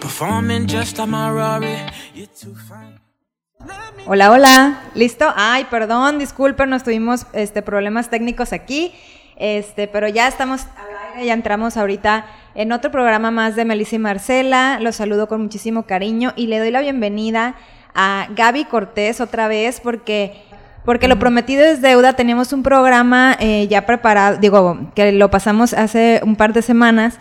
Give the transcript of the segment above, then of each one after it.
Performing just like my. Hola, hola. ¿Listo? Ay, perdón, disculpen, nos tuvimos este, problemas técnicos aquí. Este, pero ya estamos ya entramos ahorita en otro programa más de Melissa y Marcela. Los saludo con muchísimo cariño y le doy la bienvenida a Gaby Cortés otra vez porque porque lo prometido es deuda. Teníamos un programa eh, ya preparado, digo, que lo pasamos hace un par de semanas,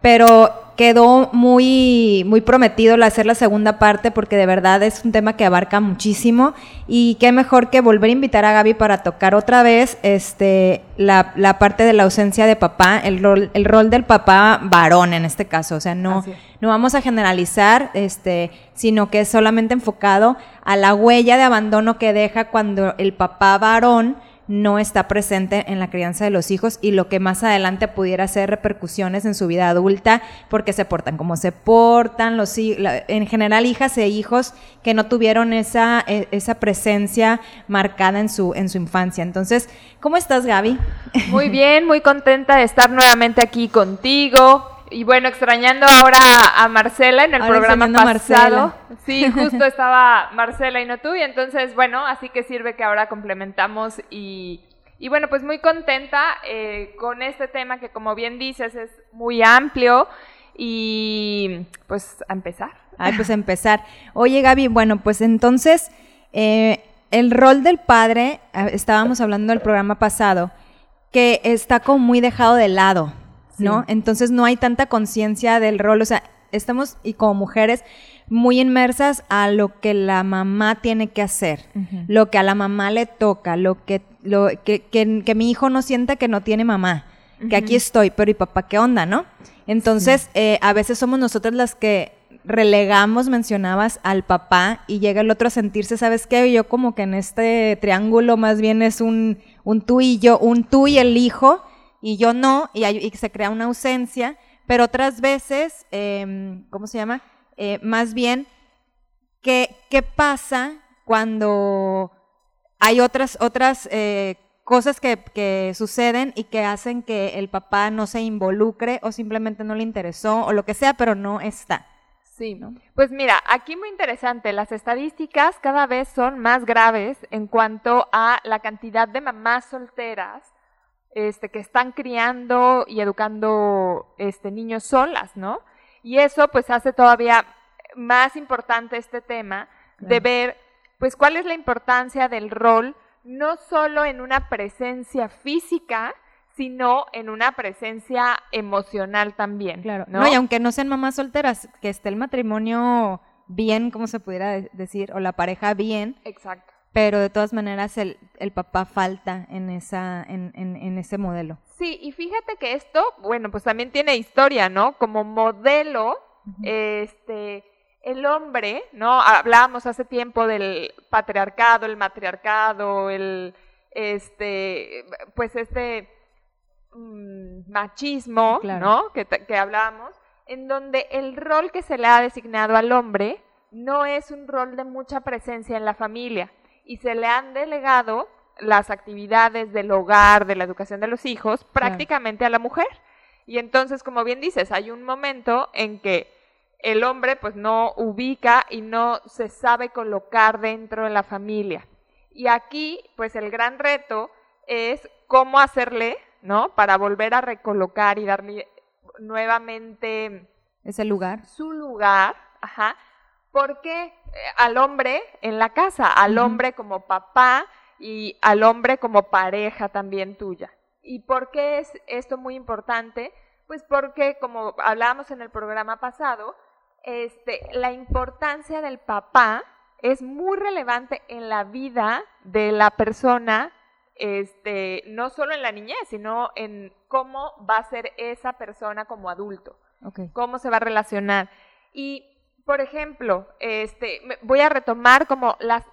pero quedó muy, muy prometido hacer la segunda parte porque de verdad es un tema que abarca muchísimo. Y qué mejor que volver a invitar a Gaby para tocar otra vez este, la, la parte de la ausencia de papá, el rol, el rol del papá varón en este caso, o sea, no, no vamos a generalizar, este, sino que es solamente enfocado a la huella de abandono que deja cuando el papá varón no está presente en la crianza de los hijos y lo que más adelante pudiera ser repercusiones en su vida adulta porque se portan como se portan, los, en general hijas e hijos que no tuvieron esa, e- esa presencia marcada en su, en su infancia. Entonces, ¿cómo estás Gaby? Muy bien, muy contenta de estar nuevamente aquí contigo. Y bueno, extrañando ahora a, a Marcela en el Ahora programa a pasado. Sí, justo estaba Marcela y no tú. Y entonces, bueno, así que sirve que ahora complementamos y, y bueno, pues muy contenta eh, con este tema que como bien dices es muy amplio y pues a empezar. Ay, pues empezar. Oye, Gaby, bueno, pues entonces, eh, el rol del padre, estábamos hablando del programa pasado, que está como muy dejado de lado, ¿no? Entonces no hay tanta conciencia del rol, o sea, estamos, y como mujeres, muy inmersas a lo que la mamá tiene que hacer, lo que a la mamá le toca, lo que, lo, que, que, que mi hijo no sienta que no tiene mamá, que aquí estoy, pero ¿y papá qué onda, no? Entonces, eh, a veces somos nosotras las que relegamos, mencionabas, al papá y llega el otro a sentirse, ¿sabes qué? Yo como que en este triángulo más bien es un, un tú y yo, un tú y el hijo, y yo no, y, se crea una ausencia, pero otras veces, em, ¿cómo se llama? Eh, más bien, ¿qué, qué pasa cuando hay otras, otras eh, cosas que, que suceden y que hacen que el papá no se involucre o simplemente no le interesó o lo que sea, pero no está? Sí, pues mira, aquí muy interesante, las estadísticas cada vez son más graves en cuanto a la cantidad de mamás solteras este, que están criando y educando este, niños solas, ¿no? Y eso pues hace todavía más importante este tema de ver pues cuál es la importancia del rol, no solo en una presencia física, sino en una presencia emocional también. Claro. ¿no? No, y aunque no sean mamás solteras, que esté el matrimonio bien, como se pudiera de- decir, o la pareja bien, Exacto. Pero de todas maneras el, el papá falta en, esa, en, en, en ese modelo. Sí, y fíjate que esto, bueno, pues también tiene historia, ¿no? Como modelo, este, el hombre, ¿no? Hablábamos hace tiempo del patriarcado, el matriarcado, el, este, pues este mm, machismo, Claro. ¿no? Que, que hablábamos, en donde el rol que se le ha designado al hombre no es un rol de mucha presencia en la familia y se le han delegado las actividades del hogar, de la educación de los hijos, prácticamente a la mujer. Y entonces, como bien dices, hay un momento en que el hombre pues no ubica y no se sabe colocar dentro de la familia. Y aquí, pues el gran reto es cómo hacerle, ¿no? Para volver a recolocar y darle nuevamente Ese lugar. su lugar, ajá, porque eh, al hombre en la casa, al hombre como papá y al hombre como pareja también tuya. ¿Y por qué es esto muy importante? Pues porque, como hablábamos en el programa pasado, este, la importancia del papá es muy relevante en la vida de la persona, este, no solo en la niñez, sino en cómo va a ser esa persona como adulto. Cómo se va a relacionar. Y, por ejemplo, este, voy a retomar como las,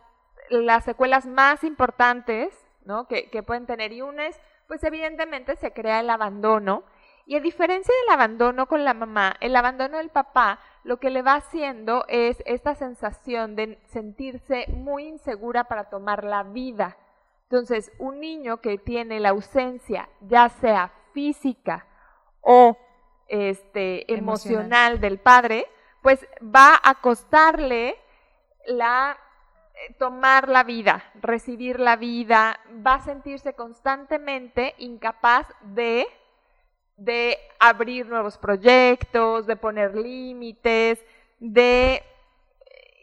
las secuelas más importantes ¿no? que, que pueden tener. Y una es, pues evidentemente se crea el abandono. Y a diferencia del abandono con la mamá, el abandono del papá lo que le va haciendo es esta sensación de sentirse muy insegura para tomar la vida. Entonces, un niño que tiene la ausencia, ya sea física o este, Emocional. emocional del padre, pues va a costarle la eh, tomar la vida, recibir la vida, va a sentirse constantemente incapaz de de abrir nuevos proyectos, de poner límites, de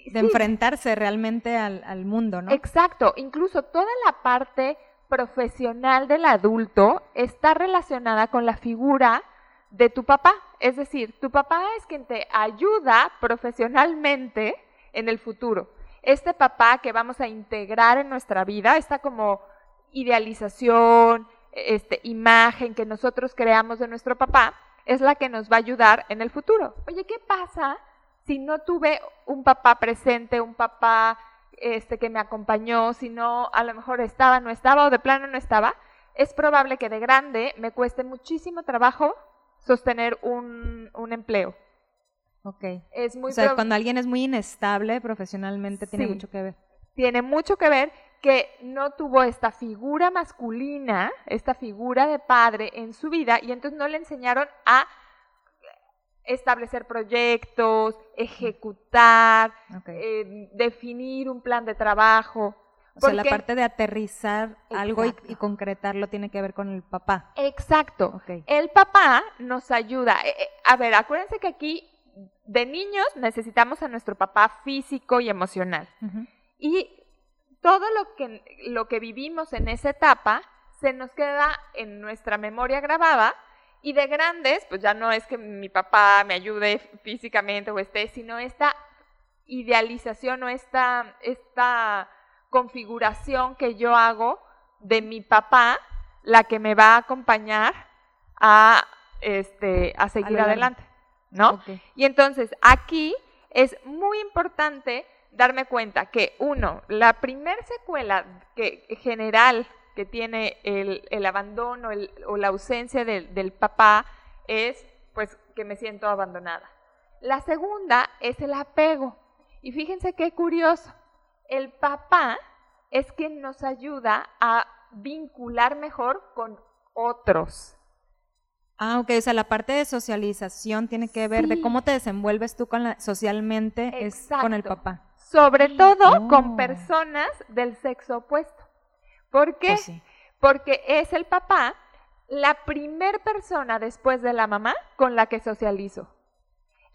De sí, enfrentarse realmente al, al mundo, ¿no? Exacto, incluso toda la parte profesional del adulto está relacionada con la figura de tu papá. Es decir, tu papá es quien te ayuda profesionalmente en el futuro. Este papá que vamos a integrar en nuestra vida, esta como idealización, este, imagen que nosotros creamos de nuestro papá, es la que nos va a ayudar en el futuro. Oye, ¿qué pasa si no tuve un papá presente, un papá este, que me acompañó, si no a lo mejor estaba, no estaba o de plano no estaba? Es probable que de grande me cueste muchísimo trabajo sostener un, un empleo. Ok. Es muy o sea, cuando alguien es muy inestable profesionalmente, tiene mucho que ver. tiene mucho que ver que no tuvo esta figura masculina, esta figura de padre en su vida y entonces no le enseñaron a establecer proyectos, ejecutar, eh, definir un plan de trabajo. O sea, la parte de aterrizar algo y, concretarlo tiene que ver con el papá. Exacto. El papá nos ayuda. Eh, eh, a ver, acuérdense que aquí de niños necesitamos a nuestro papá físico y emocional. Y todo lo que, lo que vivimos en esa etapa se nos queda en nuestra memoria grabada y de grandes, pues ya no es que mi papá me ayude físicamente o esté, sino esta idealización o esta, esta configuración que yo hago de mi papá, la que me va a acompañar a, este, a seguir adelante, ¿no? Y entonces aquí es muy importante darme cuenta que uno, la primer secuela que, general que tiene el, el abandono el- o la ausencia del, del papá es pues que me siento abandonada. La segunda es el apego. Y fíjense qué curioso. El papá es quien nos ayuda a vincular mejor con otros. Ah, ok, o sea, la parte de socialización tiene que ver de cómo te desenvuelves tú con la, socialmente es con el papá. Sobre todo Oh. con personas del sexo opuesto. ¿Por qué? Pues sí. Porque es el papá la primer persona después de la mamá con la que socializo.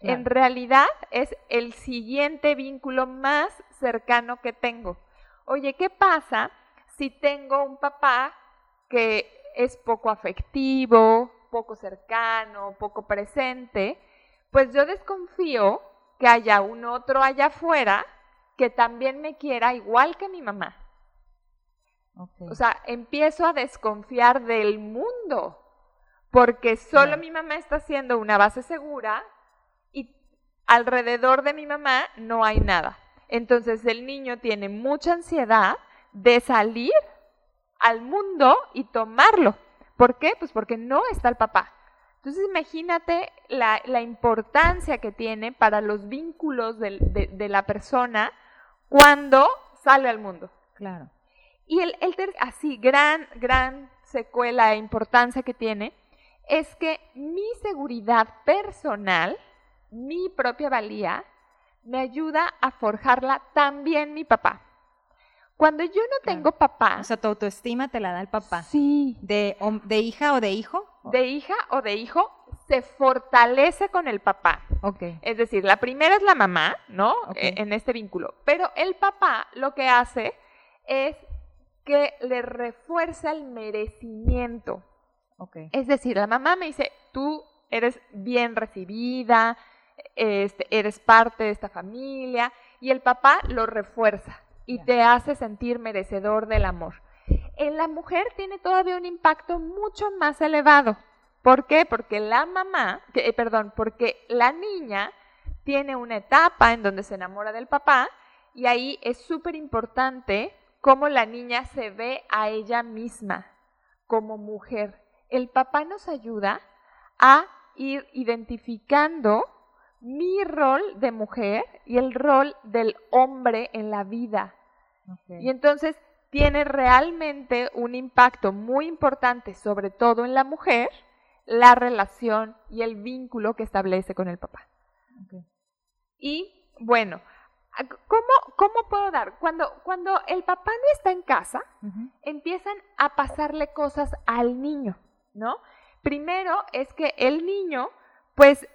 En realidad es el siguiente vínculo más cercano que tengo. Oye, ¿qué pasa si tengo un papá que es poco afectivo, poco cercano, poco presente? Pues yo desconfío que haya un otro allá afuera que también me quiera igual que mi mamá. Ok. O sea, empiezo a desconfiar del mundo, porque solo mi mamá está haciendo una base segura alrededor de mi mamá no hay nada. Entonces el niño tiene mucha ansiedad de salir al mundo y tomarlo. ¿Por qué? Pues porque no está el papá. Entonces imagínate la, la importancia que tiene para los vínculos de, de la persona cuando sale al mundo. claro. Y el, el ter- así, gran, gran secuela e importancia que tiene es que mi seguridad personal, mi propia valía, me ayuda a forjarla también mi papá. Cuando yo no tengo papá, O sea, tu autoestima te la da el papá. sí, De, de hija o de hijo? de hija o de hijo, se fortalece con el papá. Ok. Es decir, la primera es la mamá, ¿no? Ok. E- En este vínculo. Pero el papá lo que hace es que le refuerza el merecimiento. Ok. Es decir, la mamá me dice, tú eres bien recibida, este, eres parte de esta familia, y el papá lo refuerza y te hace sentir merecedor del amor. En la mujer tiene todavía un impacto mucho más elevado. ¿Por qué? Porque la mamá, que, eh, perdón, porque la niña tiene una etapa en donde se enamora del papá y ahí es súper importante cómo la niña se ve a ella misma como mujer. El papá nos ayuda a ir identificando mi rol de mujer y el rol del hombre en la vida. Y entonces tiene realmente un impacto muy importante, sobre todo en la mujer, la relación y el vínculo que establece con el papá. Y bueno, ¿cómo, ¿cómo puedo dar? Cuando, cuando el papá no está en casa, empiezan a pasarle cosas al niño, ¿no? Primero es que el niño, pues,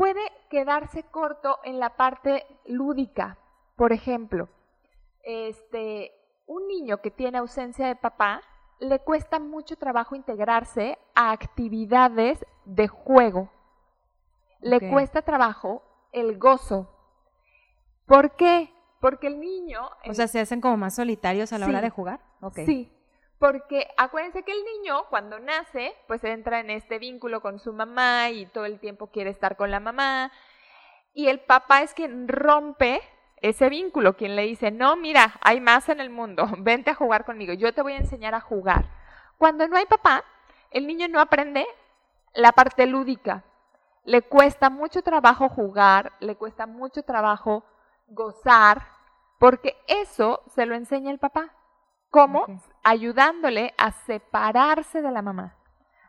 puede quedarse corto en la parte lúdica. Por ejemplo, este, un niño que tiene ausencia de papá le cuesta mucho trabajo integrarse a actividades de juego. Le cuesta trabajo el gozo. ¿Por qué? Porque el niño... O sea, se hacen como más solitarios a la hora de jugar. Sí, porque acuérdense que el niño cuando nace, pues entra en este vínculo con su mamá y todo el tiempo quiere estar con la mamá. Y el papá es quien rompe ese vínculo, quien le dice, no, mira, hay más en el mundo, vente a jugar conmigo, yo te voy a enseñar a jugar. Cuando no hay papá, el niño no aprende la parte lúdica. Le cuesta mucho trabajo jugar, le cuesta mucho trabajo gozar, porque eso se lo enseña el papá. ¿Cómo? Ayudándole a separarse de la mamá.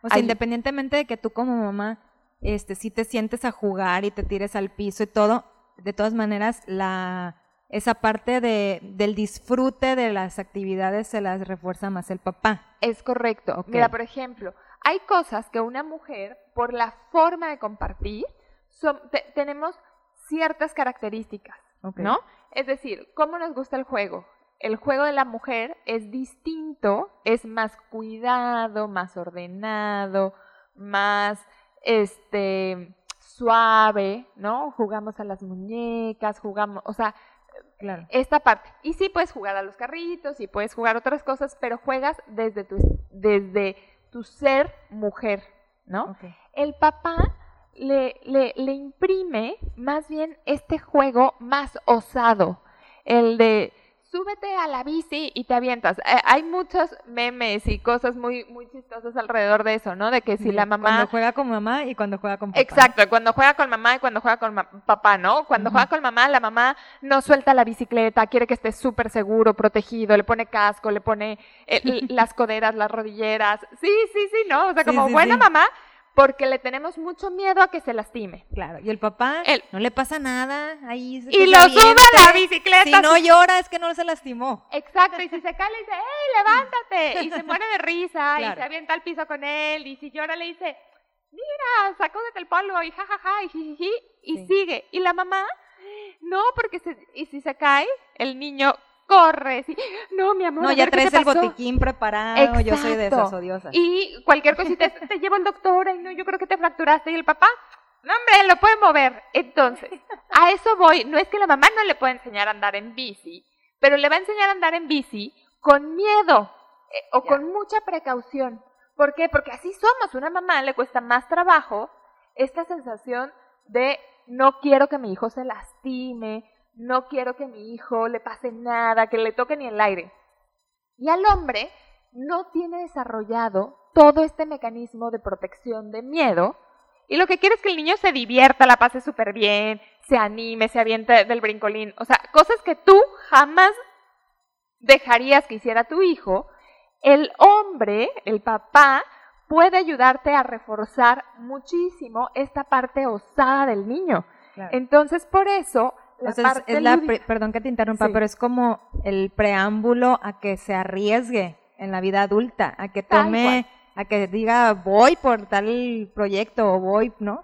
O sea, independientemente de que tú como mamá, este, si te sientes a jugar y te tires al piso y todo, de todas maneras, la, esa parte de, del disfrute de las actividades se las refuerza más el papá. Es correcto. Mira, por ejemplo, hay cosas que una mujer, por la forma de compartir, tenemos ciertas características, ¿no? Es decir, ¿cómo nos gusta el juego? El juego de la mujer es distinto, es más cuidado, más ordenado, más, este, suave, ¿no? Jugamos a las muñecas, jugamos, o sea, claro. esta parte. Y sí puedes jugar a los carritos y puedes jugar otras cosas, pero juegas desde tu, desde tu ser mujer, ¿no? El papá le, le, le imprime más bien este juego más osado, el de súbete a la bici y te avientas. Eh, hay muchos memes y cosas muy, muy chistosas alrededor de eso, ¿no? De que si la mamá... Cuando juega con mamá y cuando juega con papá. Exacto, cuando juega con mamá y cuando juega con papá, ¿no? Cuando juega con mamá, la mamá no suelta la bicicleta, quiere que esté súper seguro, protegido, le pone casco, le pone eh, las coderas, las rodilleras. Sí, sí, sí, ¿no? O sea, como buena mamá porque le tenemos mucho miedo a que se lastime. Claro, y el papá no le pasa nada, ahí Y lo sube a la bicicleta. Si no llora es que no se lastimó. Exacto, y si se cae le dice, ¡eh, levántate! Y se muere de risa, y se avienta al piso con él, y si llora le dice, mira, sacúdete el polvo, y jajaja, ja, ja, y y sigue. Y la mamá, no, porque se, y si se cae, el niño corres. no, mi amor. No, ya traes el botiquín preparado. Yo soy de esas odiosas. Y cualquier cosita te lleva el doctor. y no, yo creo que te fracturaste. Y el papá, no, hombre, lo puede mover. Entonces, a eso voy. No es que la mamá no le pueda enseñar a andar en bici, pero le va a enseñar a andar en bici con miedo eh, o con mucha precaución. ¿Por qué? Porque así somos. Una mamá le cuesta más trabajo esta sensación de no quiero que mi hijo se lastime, no quiero que a mi hijo le pase nada, que le toque ni el aire. Y al hombre no tiene desarrollado todo este mecanismo de protección de miedo y lo que quiere es que el niño se divierta, la pase súper bien, se anime, se aviente del brincolín. O sea, cosas que tú jamás dejarías que hiciera tu hijo. El hombre, el papá, puede ayudarte a reforzar muchísimo esta parte osada del niño. Entonces, por eso, perdón que te interrumpa, pero es como el preámbulo a que se arriesgue en la vida adulta, a que tome, a que diga voy por tal proyecto o voy, ¿no?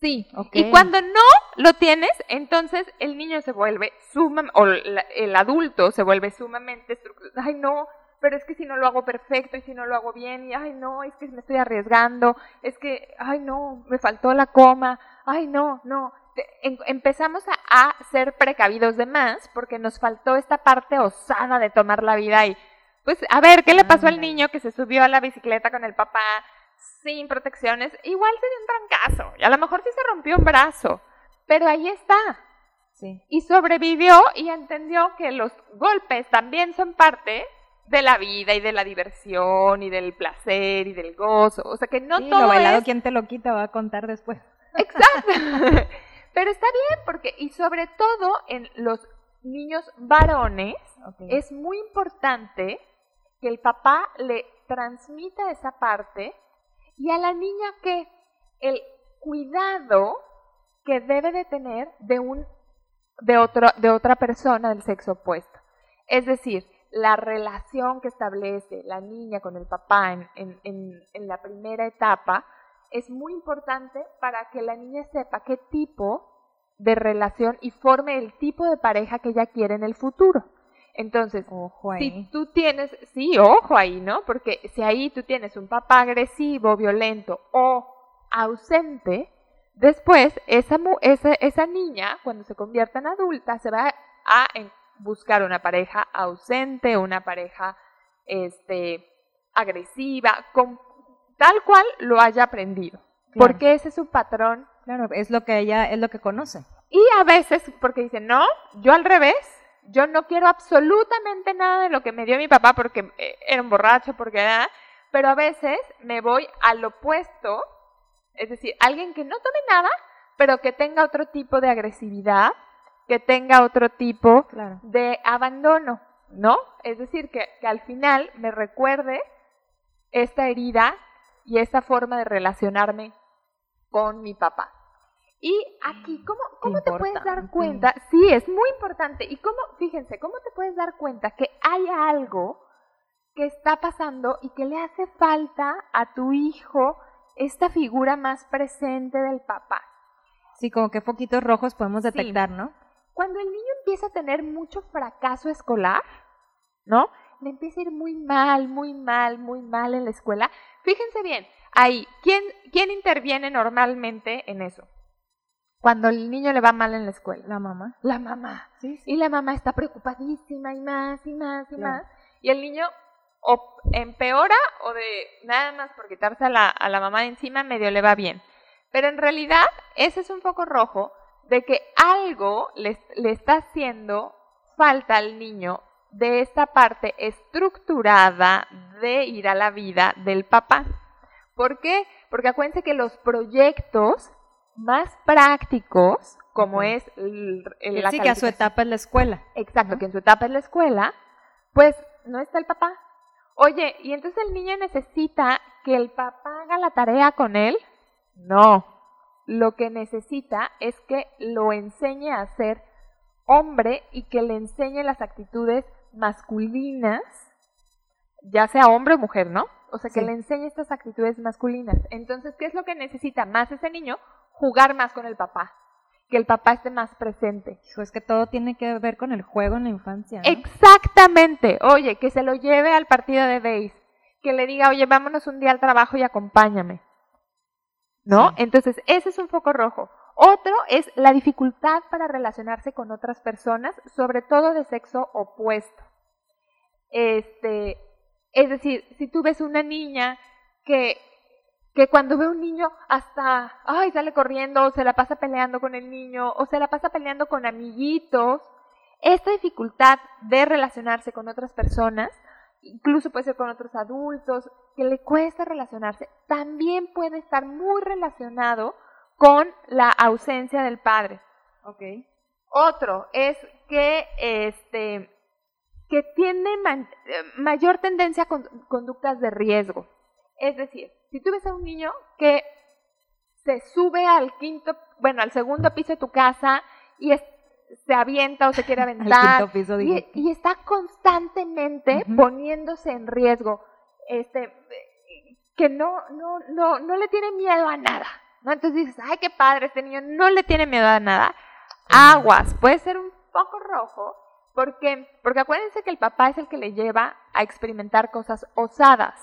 Sí. Y cuando no lo tienes, entonces el niño se vuelve sumamente, o el adulto se vuelve sumamente, ay no, pero es que si no lo hago perfecto y si no lo hago bien, y ay no, es que me estoy arriesgando, es que, ay no, me faltó la coma, ay no, no. Em, empezamos a, ser precavidos de más porque nos faltó esta parte osada de tomar la vida y pues a ver, ¿qué le pasó al niño que se subió a la bicicleta con el papá? sin protecciones, igual se dio un trancazo. Y a lo mejor sí se rompió un brazo. Pero ahí está. Sí. Y sobrevivió y entendió que los golpes también son parte de la vida y de la diversión y del placer y del gozo. O sea que no Sí, todo lo bailado, es... ¿quién te lo quita? Va a contar después. Exacto. Pero está bien porque, y sobre todo en los niños varones, es muy importante que el papá le transmita esa parte y a la niña que el cuidado que debe de tener de un de otro de otra persona del sexo opuesto. Es decir, la relación que establece la niña con el papá en, en- en- en la primera etapa es muy importante para que la niña sepa qué tipo de relación y forme el tipo de pareja que ella quiere en el futuro. Entonces, Ojo ahí. si tú tienes, sí, ojo ahí, ¿no? Porque si ahí tú tienes un papá agresivo, violento o ausente, después esa, mu- esa, esa niña, cuando se convierta en adulta, se va a buscar una pareja ausente, una pareja este, agresiva, con, tal cual lo haya aprendido. Claro. Porque ese es su patrón Claro, es lo que ella, es lo que conoce. y a veces, porque dicen, no, yo al revés, yo no quiero absolutamente nada de lo que me dio mi papá porque eh, era un borracho, porque era, pero a veces me voy al opuesto, es decir, alguien que no tome nada, pero que tenga otro tipo de agresividad, que tenga otro tipo Claro. de abandono, ¿no? Es decir, que, que al final me recuerde esta herida y esta forma de relacionarme con mi papá. Y aquí, ¿cómo, cómo te puedes dar cuenta? Sí, es muy importante. Y cómo, fíjense, ¿cómo te puedes dar cuenta que hay algo que está pasando y que le hace falta a tu hijo esta figura más presente del papá? Sí, como que foquitos rojos podemos Sí. detectar, ¿no? Cuando el niño empieza a tener mucho fracaso escolar, ¿no? Le empieza a ir muy mal, muy mal, muy mal en la escuela. Fíjense bien, ahí, ¿quién, quién interviene normalmente en eso? Cuando el niño le va mal en la escuela. La mamá. La mamá. Sí, sí. Y la mamá está preocupadísima y más y más y más. Y el niño o empeora o de nada más por quitarse a la, a la mamá de encima medio le va bien. Pero en realidad ese es un foco rojo de que algo le, le está haciendo falta al niño de esta parte estructurada de ir a la vida del papá. ¿Por qué? Porque acuérdense que los proyectos más prácticos, como es el, el- Que la sí, que a su etapa es la escuela. Exacto, que en su etapa en la escuela, pues no está el papá. Oye, ¿y entonces el niño necesita que el papá haga la tarea con él? No. Lo que necesita es que lo enseñe a ser hombre y que le enseñe las actitudes masculinas, ya sea hombre o mujer, ¿no? O sea, que Sí. le enseñe estas actitudes masculinas. Entonces, ¿qué es lo que necesita más ese niño? Jugar más con el papá. Que el papá esté más presente. Hijo, es que todo tiene que ver con el juego en la infancia. ¿no? Exactamente. Oye, que se lo lleve al partido de base. Que le diga, oye, vámonos un día al trabajo y acompáñame. ¿No? Sí. Entonces, ese es un foco rojo. Otro es la dificultad para relacionarse con otras personas, sobre todo de sexo opuesto. Este, es decir, si tú ves una niña que, que cuando ve un niño hasta, ay, sale corriendo, o se la pasa peleando con el niño, o se la pasa peleando con amiguitos, esta dificultad de relacionarse con otras personas, incluso puede ser con otros adultos, que le cuesta relacionarse, también puede estar muy relacionado con la ausencia del padre. Ok. Otro es que este que tiene man- eh, mayor tendencia a con- conductas de riesgo. Es decir, si tú ves a un niño que se sube al quinto, bueno, al segundo piso de tu casa y es- se avienta o se quiere aventar piso, y, y está constantemente poniéndose en riesgo, este, que no, no, no, no le tiene miedo a nada, ¿no? Entonces dices, ay, qué padre, este niño no le tiene miedo a nada. Aguas, puede ser un poco rojo, porque, porque acuérdense que el papá es el que le lleva a experimentar cosas osadas,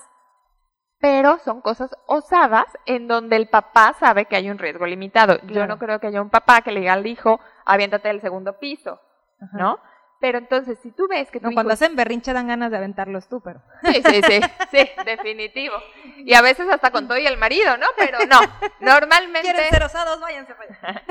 pero son cosas osadas en donde el papá sabe que hay un riesgo limitado. Yo Claro. no creo que haya un papá que le diga al hijo, aviéntate del segundo piso, Ajá. ¿no? Pero entonces, si tú ves que tu No, cuando hijo- hacen berrinche dan ganas de aventarlos tú, pero. Sí, sí, sí, sí, definitivo. Y a veces hasta con todo y el marido, ¿no? Pero no, normalmente... ¿Quieren ser osados? Váyanse para allá.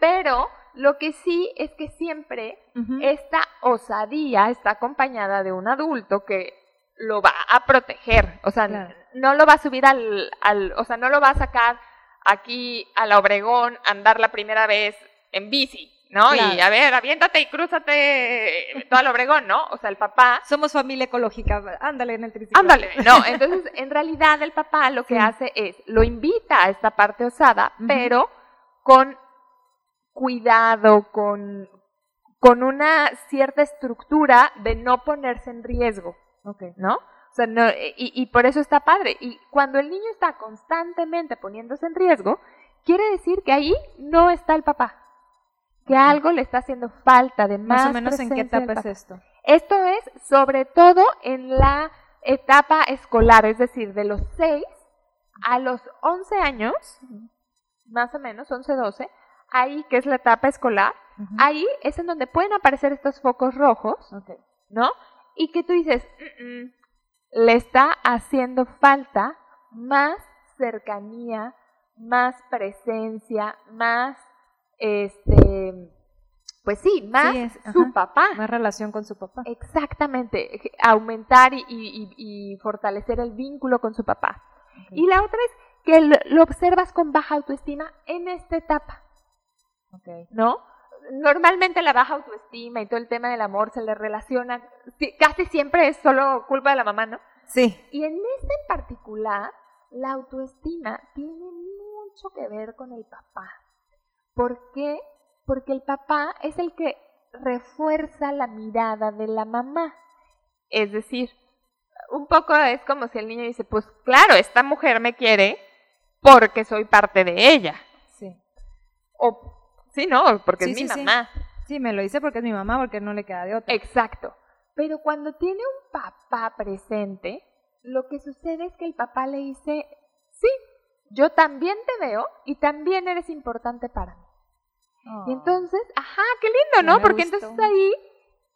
Pero lo que sí es que siempre esta osadía está acompañada de un adulto que lo va a proteger. O sea, Claro. no lo va a subir al, al, o sea, no lo va a sacar aquí a la Obregón a andar la primera vez en bici, ¿no? Y a ver, aviéntate y crúzate todo al Obregón, ¿no? O sea, el papá Somos familia ecológica. Ándale en el triciclo. Ándale, no, entonces en realidad el papá lo que Sí. hace es, lo invita a esta parte osada, pero con cuidado, con, con una cierta estructura de no ponerse en riesgo, Ok. ¿no? O sea, no, y, y por eso está padre. Y cuando el niño está constantemente poniéndose en riesgo, quiere decir que ahí no está el papá, que algo le está haciendo falta de más Más o menos en qué etapa es esto. Esto es sobre todo en la etapa escolar, es decir, de los 6 a los 11 años, más o menos, 11, 12, ahí que es la etapa escolar, ahí es en donde pueden aparecer estos focos rojos. ¿no? Y que tú dices, "Mm, mm, le está haciendo falta más cercanía, más presencia, más, este, pues sí, más Sí, es- su ajá. papá. Más relación con su papá. Exactamente, aumentar y, y- y fortalecer el vínculo con su papá. Y la otra es que lo, lo observas con baja autoestima en esta etapa. ¿no? Normalmente la baja autoestima y todo el tema del amor se le relaciona, casi siempre es solo culpa de la mamá, ¿no? Sí. Y en este en particular, la autoestima tiene mucho que ver con el papá. ¿Por qué? Porque el papá es el que refuerza la mirada de la mamá. Es decir, un poco es como si el niño dice, pues claro, esta mujer me quiere porque soy parte de ella. Sí. O, sí, no, porque Sí, es mi sí, sí. mamá. Sí, me lo dice porque es mi mamá, porque no le queda de otra. Exacto. Pero cuando tiene un papá presente, lo que sucede es que el papá le dice, sí, yo también te veo y también eres importante para mí. Y entonces, ajá, qué lindo, ¿no? Porque gustó. entonces ahí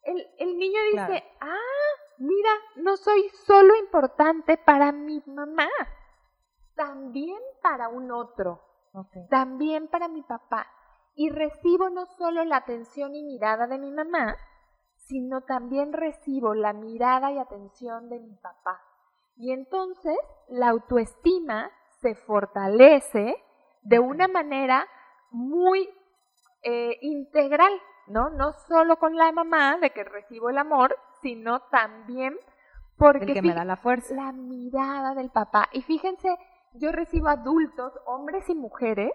el, el niño dice, Claro. ah, mira, no soy solo importante para mi mamá, también para un otro también para mi papá. Y recibo no solo la atención y mirada de mi mamá, sino también recibo la mirada y atención de mi papá. Y entonces la autoestima se fortalece de una manera muy eh, integral, ¿no? No solo con la mamá, de que recibo el amor, sino también porque El que me da la fuerza. la mirada del papá. Y fíjense, yo recibo adultos, hombres y mujeres,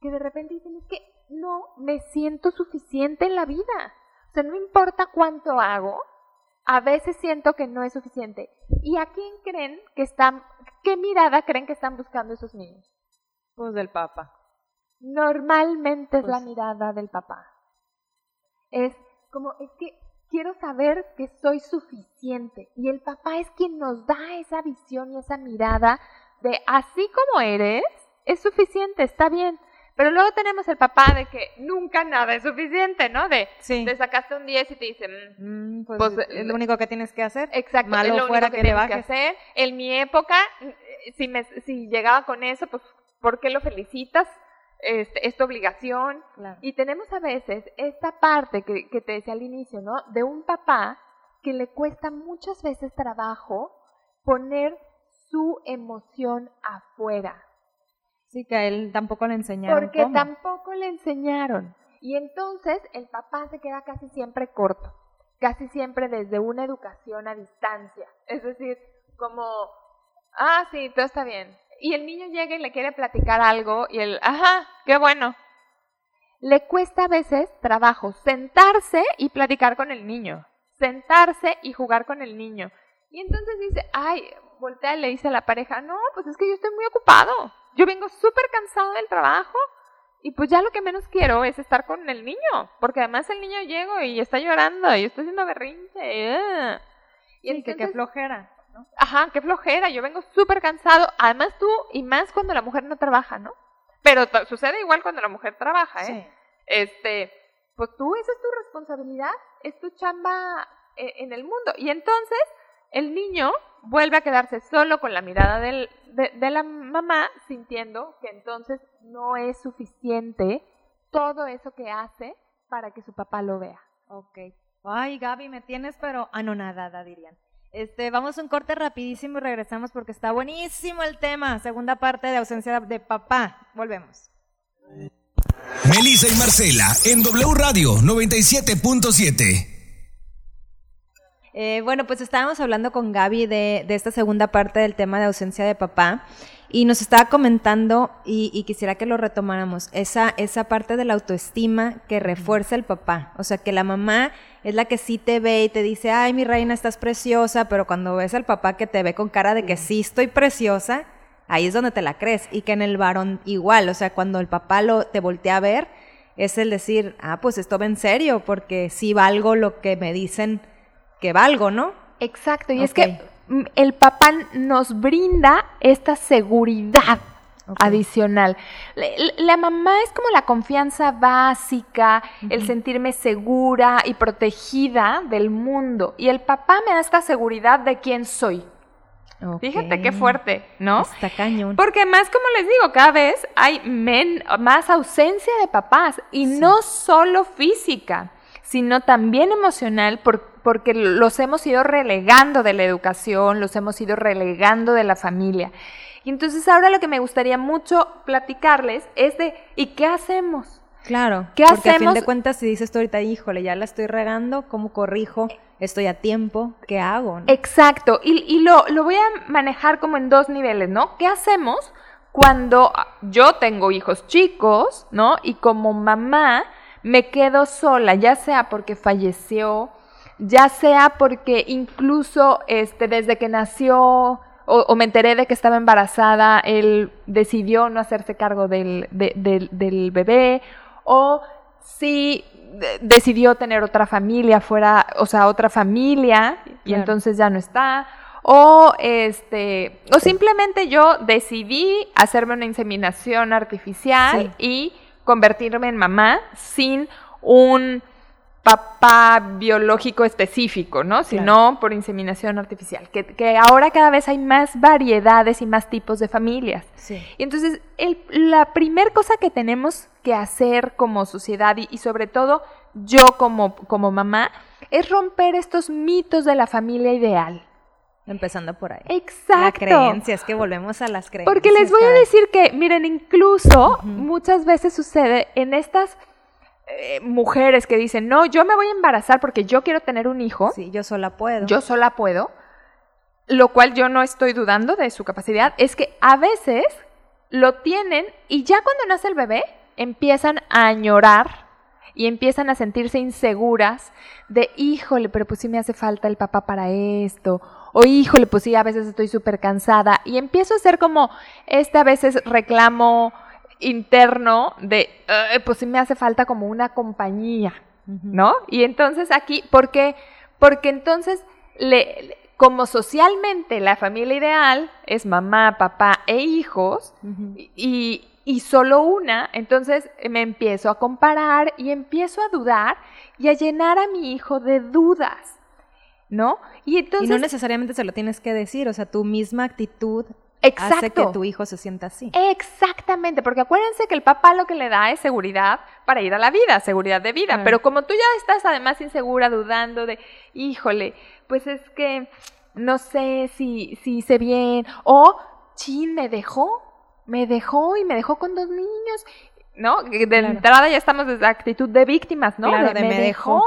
que de repente dicen, es que no me siento suficiente en la vida. O sea, no importa cuánto hago, a veces siento que no es suficiente. ¿Y a quién creen que están, qué mirada creen que están buscando esos niños? Pues del papá. Normalmente es Pues la sí. mirada del papá. Es como, es que quiero saber que soy suficiente. Y el papá es quien nos da esa visión y esa mirada de así como eres, es suficiente, está bien. Pero luego tenemos el papá de que nunca nada es suficiente, ¿no? De Sí. te sacaste un 10 y te dicen, Mm, pues, Pues, es lo único que tienes que hacer. Exacto, Malo es lo fuera único que hacer. En mi época, eh, si, me, si llegaba con eso, pues, ¿por qué lo felicitas? Este, es tu obligación. Claro. Y tenemos a veces esta parte que, que te decía al inicio, ¿no? De un papá que le cuesta muchas veces trabajo poner su emoción afuera. Sí, que a él tampoco le enseñaron Porque cómo. tampoco le enseñaron. Y entonces el papá se queda casi siempre corto, casi siempre desde una educación a distancia. Es decir, como, ah, sí, todo está bien. Y el niño llega y le quiere platicar algo y él, ajá, qué bueno. Le cuesta a veces trabajo sentarse y platicar con el niño, sentarse y jugar con el niño. Y entonces dice, ay, voltea y le dice a la pareja, no, pues es que yo estoy muy ocupado. Yo vengo súper cansado del trabajo y pues ya lo que menos quiero es estar con el niño, porque además el niño llego y está llorando y está haciendo berrinche. Y Sí, que qué entonces- Ajá, qué flojera, yo vengo súper cansado. Además tú, y más cuando la mujer no trabaja, ¿no? Pero sucede igual cuando la mujer trabaja, ¿eh? Sí. Este, pues tú, esa es tu responsabilidad, es tu chamba eh, en el mundo. Y entonces el niño vuelve a quedarse solo con la mirada del, de, de la mamá, sintiendo que entonces no es suficiente todo eso que hace para que su papá lo vea. Ok. Ay, Gaby, me tienes, pero anonadada, dirían. Este, vamos a un corte rapidísimo y regresamos porque está buenísimo el tema. Segunda parte de ausencia de papá. Volvemos. Melissa y Marcela en W Radio 97.7. Eh, bueno, pues estábamos hablando con Gaby de, de esta segunda parte del tema de ausencia de papá y nos estaba comentando y, y quisiera que lo retomáramos, esa, esa parte de la autoestima que refuerza el papá, o sea, que la mamá es la que sí te ve y te dice, ay, mi reina, estás preciosa, pero cuando ves al papá que te ve con cara de que sí estoy preciosa, ahí es donde te la crees y que en el varón igual, o sea, cuando el papá lo, te voltea a ver, es el decir, ah, pues esto va en serio, porque sí valgo lo que me dicen que valgo, ¿no? Exacto, y es que mm, el papá nos brinda esta seguridad adicional. La, mamá es como la confianza básica, el sentirme segura y protegida del mundo. Y el papá me da esta seguridad de quién soy. Fíjate qué fuerte, ¿no? Está cañón. Porque más, como les digo, cada vez hay men- más ausencia de papás y no solo física, sino también emocional por- porque los hemos ido relegando de la educación, los hemos ido relegando de la familia. Y entonces ahora lo que me gustaría mucho platicarles es de, ¿y qué hacemos? Claro. ¿Qué porque a fin hacemos? de cuentas, si dices tú ahorita, híjole, ya la estoy regando, ¿cómo corrijo? Estoy a tiempo, ¿qué hago? no? Exacto, y, y lo, lo voy a manejar como en dos niveles, ¿no? ¿Qué hacemos cuando yo tengo hijos chicos, ¿no? Y como mamá me quedo sola, ya sea porque falleció, ya sea porque incluso este, desde que nació o, o me enteré de que estaba embarazada, él decidió no hacerse cargo del, de- del- del bebé, o si de- decidió tener otra familia fuera, o sea, otra familia, y entonces ya no está. O este, o simplemente yo decidí hacerme una inseminación artificial y convertirme en mamá sin un papá biológico específico, ¿no? Sino por inseminación artificial. Que, que ahora cada vez hay más variedades y más tipos de familias. Sí. Y entonces, el- la primer cosa que tenemos que hacer como sociedad y, y sobre todo yo como, como mamá es romper estos mitos de la familia ideal. Empezando por ahí. Exacto. La creencia, es que volvemos a las creencias. Porque les voy a decir que, miren, incluso muchas veces sucede en estas eh, mujeres que dicen, no, yo me voy a embarazar porque yo quiero tener un hijo, Sí, yo sola puedo. yo sola puedo, lo cual yo no estoy dudando de su capacidad, es que a veces lo tienen y ya cuando nace el bebé empiezan a añorar y empiezan a sentirse inseguras de, híjole, pero pues sí me hace falta el papá para esto, o híjole, pues sí, a veces estoy súper cansada, y empiezo a hacer como este a veces reclamo interno de, "Ay, pues sí me hace falta como una compañía, ¿no? Y entonces aquí, ¿por qué? Porque entonces, le, le- como socialmente la familia ideal es mamá, papá e hijos, y, y solo una, entonces me empiezo a comparar y empiezo a dudar y a llenar a mi hijo de dudas, ¿no? Y Y entonces... no necesariamente se lo tienes que decir, o sea, tu misma actitud hace que tu hijo se sienta así. Exactamente, porque acuérdense que el papá lo que le da es seguridad para ir a la vida, seguridad de vida. Pero como tú ya estás además insegura, dudando de, híjole, pues es que no sé si, si hice bien, o, chin, me dejó, me dejó y me dejó con dos niños, ¿no? De Claro. entrada ya estamos desde actitud de víctimas, ¿no? Claro, de me dejó.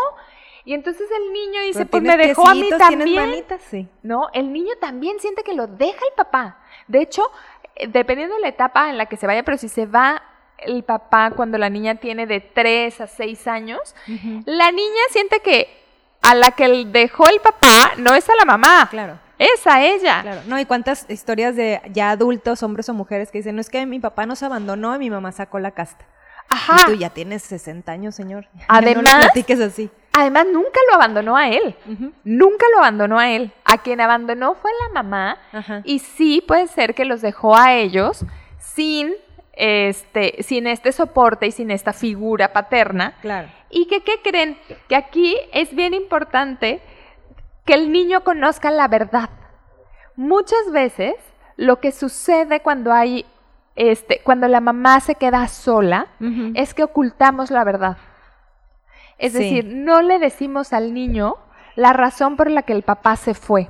Y entonces el niño dice, pues me dejó a mí también. manitas, sí. ¿no? El niño también siente que lo deja el papá. De hecho, eh, dependiendo de la etapa en la que se vaya, pero si se va el papá cuando la niña tiene de 3 a 6 años, la niña siente que a la que dejó el papá no es a la mamá, Claro. es a ella. Claro, no, y cuántas historias de ya adultos, hombres o mujeres, que dicen, no es que mi papá nos abandonó y mi mamá sacó la casta. Ajá. Y tú ya tienes 60 años, señor. Además- no le platiques así. Además, nunca lo abandonó a él. Nunca lo abandonó a él. A quien abandonó fue la mamá. Ajá. Y sí puede ser que los dejó a ellos sin este, sin este soporte y sin esta figura paterna. Claro. Y que, ¿qué creen? Que aquí es bien importante que el niño conozca la verdad. Muchas veces lo que sucede cuando hay, este, cuando la mamá se queda sola, es que ocultamos la verdad. Es Sí. decir, no le decimos al niño la razón por la que el papá se fue.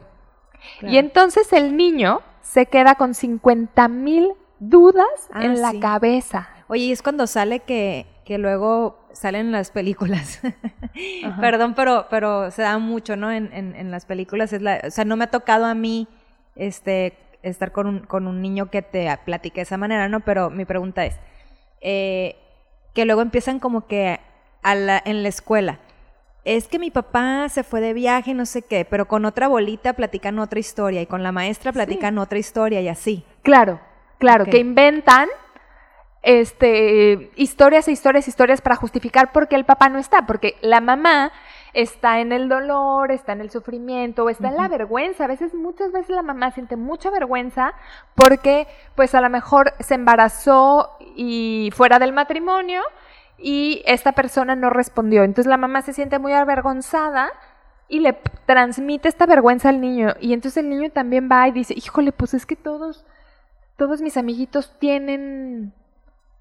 Claro. Y entonces el niño se queda con 50 mil dudas Ah, en la sí. cabeza. Oye, y es cuando sale que, que luego salen las películas. Perdón, pero, pero se da mucho, ¿no? En, en, en las películas es la, o sea, no me ha tocado a mí este estar con un, con un niño que te platique de esa manera, ¿no? Pero mi pregunta es, eh, que luego empiezan como que a la- en la escuela. Es que mi papá se fue de viaje, no sé qué, pero con otra bolita platican otra historia y con la maestra platican otra historia y así. Claro, claro, que inventan este historias e historias, historias para justificar por qué el papá no está, porque la mamá está en el dolor, está en el sufrimiento, está en la vergüenza. A veces, muchas veces la mamá siente mucha vergüenza porque, pues, a lo mejor se embarazó y fuera del matrimonio y esta persona no respondió. Entonces la mamá se siente muy avergonzada y le transmite esta vergüenza al niño. Y entonces el niño también va y dice, híjole, pues es que todos, todos mis amiguitos tienen,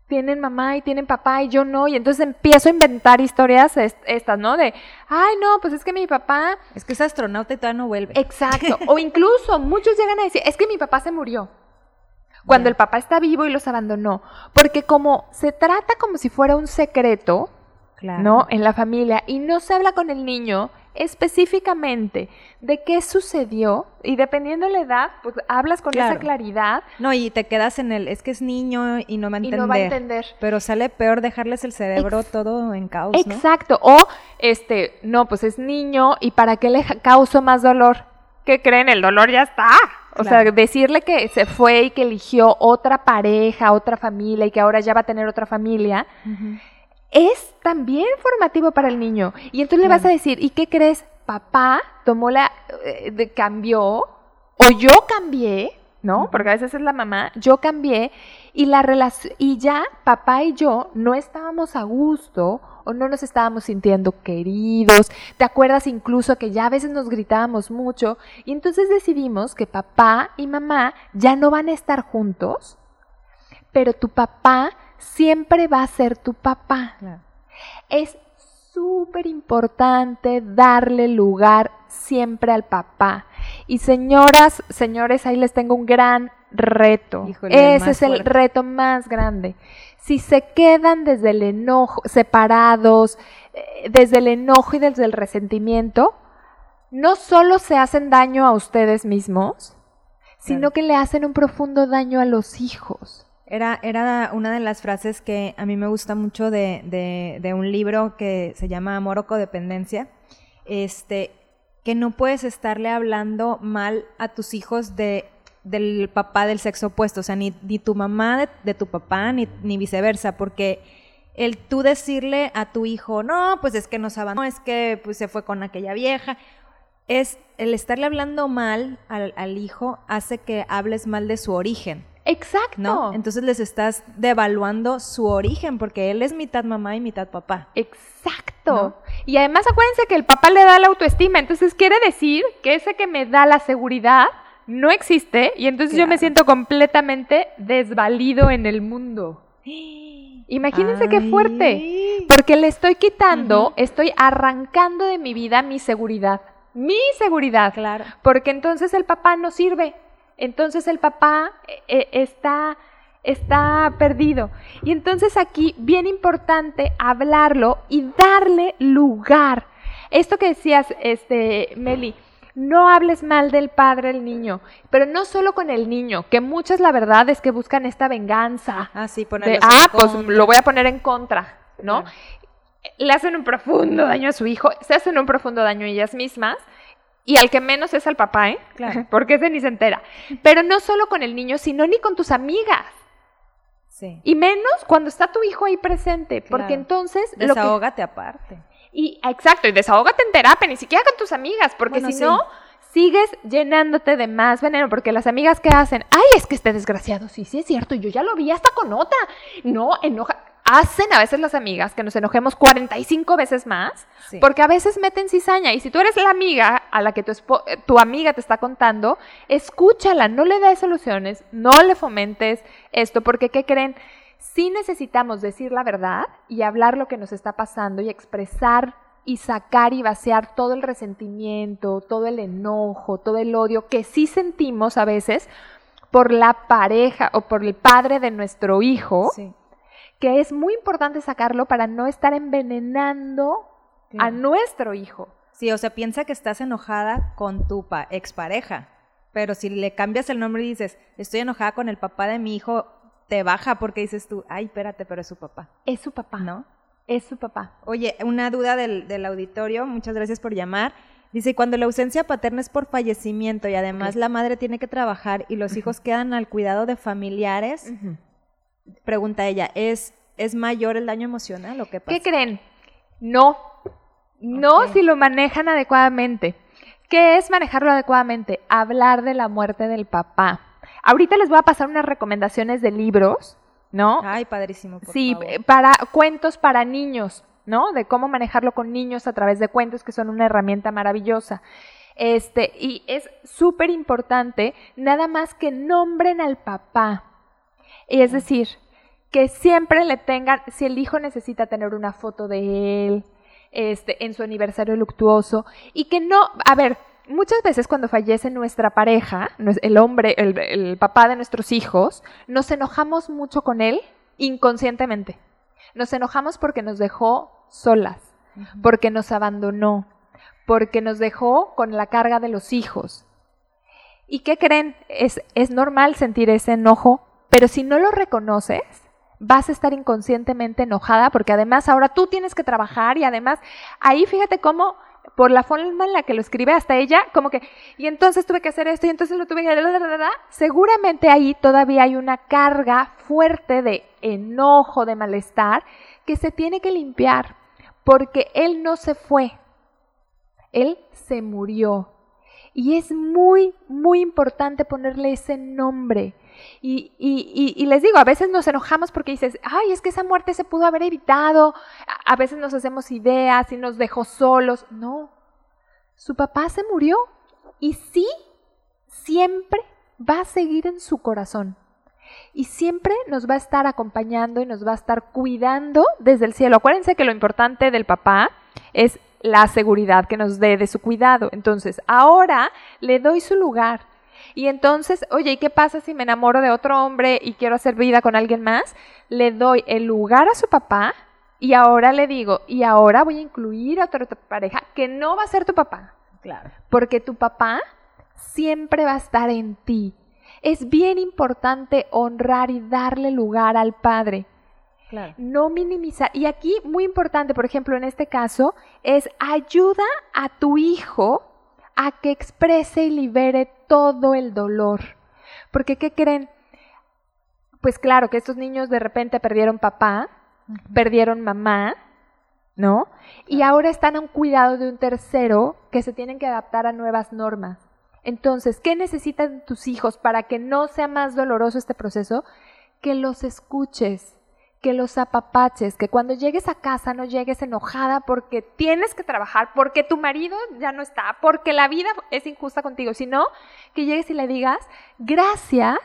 tienen mamá y tienen papá y yo no. Y entonces empiezo a inventar historias est- estas, ¿no? De, ay, no, pues es que mi papá, Es que es astronauta y todavía no vuelve. exacto. o incluso muchos llegan a decir, es que mi papá se murió. Cuando el papá está vivo y los abandonó. Porque como se trata como si fuera un secreto, Claro. ¿no? En la familia y no se habla con el niño específicamente de qué sucedió y dependiendo de la edad, pues hablas con esa claridad No, y te quedas en el, es que es niño y no va a y entender. no va a entender. Pero sale peor dejarles el cerebro todo en caos, ¿no? Exacto. O este, no, pues es niño y para qué le causo más dolor. ¿Qué creen? El dolor ya está. O sea, decirle que se fue y que eligió otra pareja, otra familia y que ahora ya va a tener otra familia, es también formativo para el niño. Y entonces le vas a decir, ¿y qué crees? Papá tomó la, eh, de- cambió, o yo cambié, ¿no? Porque a veces es la mamá, yo cambié, y la relación, y ya papá y yo no estábamos a gusto, o no nos estábamos sintiendo queridos. ¿Te acuerdas incluso que ya a veces nos gritábamos mucho? Y entonces decidimos que papá y mamá ya no van a estar juntos, pero tu papá siempre va a ser tu papá. Claro. Es súper importante darle lugar siempre al papá. Y señoras, señores, ahí les tengo un gran reto. Híjole, Ese es el reto más grande. Si se quedan desde el enojo, separados, eh, desde el enojo y desde el resentimiento, no solo se hacen daño a ustedes mismos, sino Claro. que le hacen un profundo daño a los hijos. Era, era una de las frases que a mí me gusta mucho de, de- de un libro que se llama Amor o Codependencia. Este, que no puedes estarle hablando mal a tus hijos de, del papá del sexo opuesto, o sea, ni, ni tu mamá de, de tu papá, ni, ni viceversa, porque el tú decirle a tu hijo, no, pues es que nos abandonó, es que pues, se fue con aquella vieja, es el estarle hablando mal al, al hijo hace que hables mal de su origen. Exacto. ¿no? Entonces les estás devaluando su origen porque él es mitad mamá y mitad papá. Exacto. ¿No? Y además acuérdense que el papá le da la autoestima, entonces quiere decir que ese que me da la seguridad no existe y entonces yo me siento completamente desvalido en el mundo. Imagínense qué fuerte, porque le estoy quitando, estoy arrancando de mi vida mi seguridad, mi seguridad, Claro. porque entonces el papá no sirve, entonces el papá eh, eh, está, está perdido. Y entonces aquí, bien importante, hablarlo y darle lugar. Esto que decías, este, Meli, no hables mal del padre del niño, pero no solo con el niño, que muchas la verdad es que buscan esta venganza. Ah, sí, de, ah, pues contra. lo voy a poner en contra, ¿no? Claro. Le hacen un profundo daño a su hijo, se hacen un profundo daño a ellas mismas. Y al que menos es al papá, ¿eh? Claro. Porque ese ni se entera. Pero no solo con el niño, sino ni con tus amigas. Sí. Y menos cuando está tu hijo ahí presente. Porque entonces. lo que- Desahógate aparte. Y exacto, y desahógate en terapia, ni siquiera con tus amigas, porque Bueno, si sí. no, sigues llenándote de más veneno, porque las amigas que hacen, ay, es que este desgraciado, sí, sí es cierto, yo ya lo vi hasta con otra. No, enoja. Hacen a veces las amigas que nos enojemos 45 veces más, Sí. porque a veces meten cizaña. Y si tú eres la amiga a la que tu, tu amiga te está contando, escúchala, no le des soluciones, no le fomentes esto, porque ¿qué creen? Sí necesitamos decir la verdad y hablar lo que nos está pasando y expresar y sacar y vaciar todo el resentimiento, todo el enojo, todo el odio que sí sentimos a veces por la pareja o por el padre de nuestro hijo, Sí. que es muy importante sacarlo para no estar envenenando a nuestro hijo. Sí, o sea, piensa que estás enojada con tu pa- expareja, pero si le cambias el nombre y dices, estoy enojada con el papá de mi hijo, te baja porque dices tú, ay, espérate, pero es su papá, Es su papá. ¿no? Es su papá. Oye, una duda del, del auditorio, muchas gracias por llamar. Dice, cuando la ausencia paterna es por fallecimiento y además la madre tiene que trabajar y los hijos quedan al cuidado de familiares, pregunta ella, ¿es, ¿es mayor el daño emocional o qué pasa? ¿Qué creen? No. No si lo manejan adecuadamente. ¿Qué es manejarlo adecuadamente? Hablar de la muerte del papá. Ahorita les voy a pasar unas recomendaciones de libros, ¿no? Ay, padrísimo, por sí, favor. para cuentos para niños, ¿no? De cómo manejarlo con niños a través de cuentos, que son una herramienta maravillosa. Este, y es súper importante nada más que nombren al papá. Y es decir, que siempre le tengan, si el hijo necesita tener una foto de él, este, en su aniversario luctuoso, y que no, a ver, muchas veces cuando fallece nuestra pareja, el hombre, el, el papá de nuestros hijos, nos enojamos mucho con él inconscientemente. Nos enojamos porque nos dejó solas, porque nos abandonó, porque nos dejó con la carga de los hijos. ¿Y qué creen? Es, es normal sentir ese enojo, pero si no lo reconoces, vas a estar inconscientemente enojada porque además ahora tú tienes que trabajar y además ahí fíjate cómo por la forma en la que lo escribe hasta ella, como que, y entonces tuve que hacer esto, y entonces lo tuve que... la, la, la, la", Seguramente ahí todavía hay una carga fuerte de enojo, de malestar, que se tiene que limpiar, porque él no se fue, él se murió. Y es muy, muy importante ponerle ese nombre. Y, y- les digo, a veces nos enojamos porque dices, ay, es que esa muerte se pudo haber evitado. A, a veces nos hacemos ideas y nos dejó solos. No, su papá se murió y sí, siempre va a seguir en su corazón. Y siempre nos va a estar acompañando y nos va a estar cuidando desde el cielo. Acuérdense que lo importante del papá es la seguridad que nos dé de su cuidado. Entonces, ahora le doy su lugar. Y entonces, oye, ¿y qué pasa si me enamoro de otro hombre y quiero hacer vida con alguien más? Le doy el lugar a su papá y ahora le digo, y ahora voy a incluir a otra pareja que no va a ser tu papá, Claro. porque tu papá siempre va a estar en ti. Es bien importante honrar y darle lugar al padre Claro. no minimizar. Y aquí, muy importante, por ejemplo, en este caso, es ayuda a tu hijo a que exprese y libere todo el dolor. Porque, ¿qué creen? Pues claro, que estos niños de repente perdieron papá, perdieron mamá, ¿no? Y ahora están a un cuidado de un tercero que se tienen que adaptar a nuevas normas. Entonces, ¿qué necesitan tus hijos para que no sea más doloroso este proceso? Que los escuches, que los apapaches, que cuando llegues a casa no llegues enojada porque tienes que trabajar, porque tu marido ya no está, porque la vida es injusta contigo, sino que llegues y le digas, gracias